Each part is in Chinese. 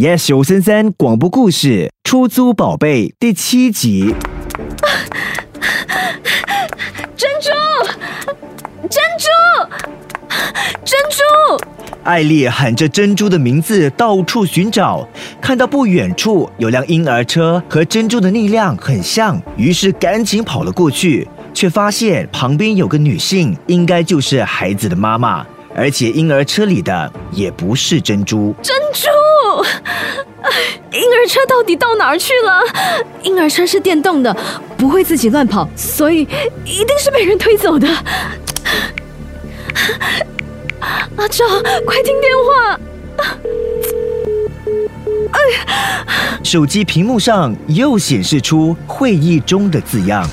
Yes 九三三广播故事《出租宝贝》第七集。珍珠，珍珠，珍珠！艾丽喊着珍珠的名字，到处寻找，看到不远处有辆婴儿车，和珍珠的力量很像，于是赶紧跑了过去，却发现旁边有个女性，应该就是孩子的妈妈，而且婴儿车里的也不是珍珠。珍珠！哎，婴儿车到底到哪儿去了？婴儿车是电动的，不会自己乱跑，所以一定是被人推走的。阿赵，快听电话！哎手机屏幕上又显示出会议中的字样。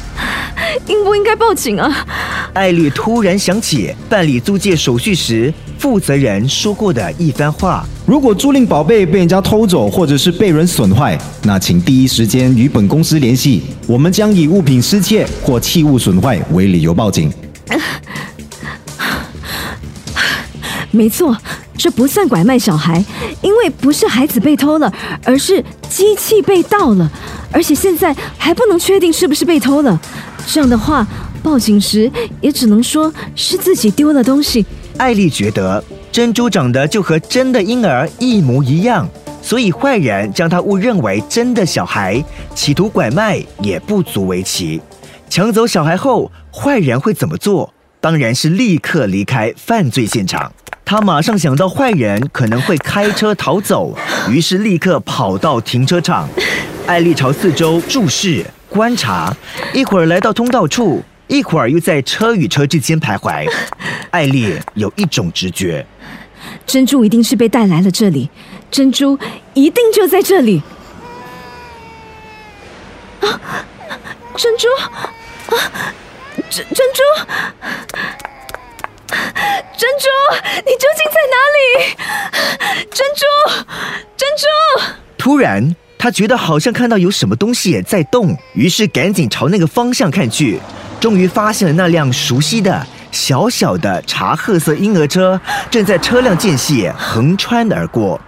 应不应该报警啊？艾丽突然想起办理租借手续时负责人说过的一番话：如果租赁宝贝被人家偷走，或者是被人损坏，那请第一时间与本公司联系，我们将以物品失窃或器物损坏为理由报警。没错，这不算拐卖小孩，因为不是孩子被偷了，而是机器被盗了，而且现在还不能确定是不是被偷了。这样的话，报警时也只能说是自己丢了东西。艾丽觉得珍珠长得就和真的婴儿一模一样，所以坏人将她误认为真的小孩，企图拐卖也不足为奇。抢走小孩后，坏人会怎么做？当然是立刻离开犯罪现场。他马上想到坏人可能会开车逃走，于是立刻跑到停车场。艾丽朝四周注视观察，一会儿来到通道处，一会儿又在车与车之间徘徊。艾丽有一种直觉，珍珠一定是被带来了这里，珍珠一定就在这里。啊，珍珠，啊，珍珍珠。珍珠，你究竟在哪里？珍珠，珍珠！突然，他觉得好像看到有什么东西在动，于是赶紧朝那个方向看去，终于发现了那辆熟悉的小小的茶褐色婴儿车正在车辆间隙横穿而过。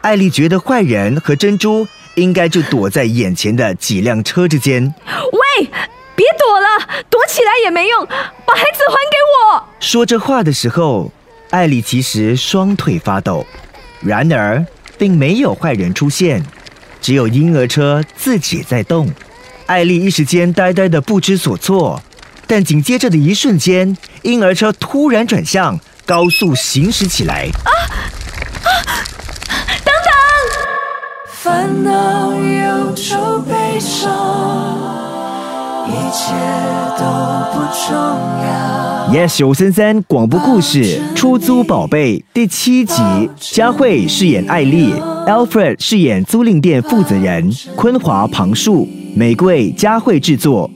艾丽觉得坏人和珍珠应该就躲在眼前的几辆车之间。喂！别躲了，躲起来也没用，把孩子还给我。说这话的时候，艾丽其实双腿发抖。然而，并没有坏人出现，只有婴儿车自己在动。艾丽一时间呆呆的不知所措，但紧接着的一瞬间，婴儿车突然转向，高速行驶起来。啊啊！等等！烦恼、忧愁、悲伤。一切都不重要。Yes，吴森森广播故事《出租宝贝》第七集，佳慧饰演艾丽，Alfred 饰演租赁店负责人，昆华旁述，玫瑰佳慧制作。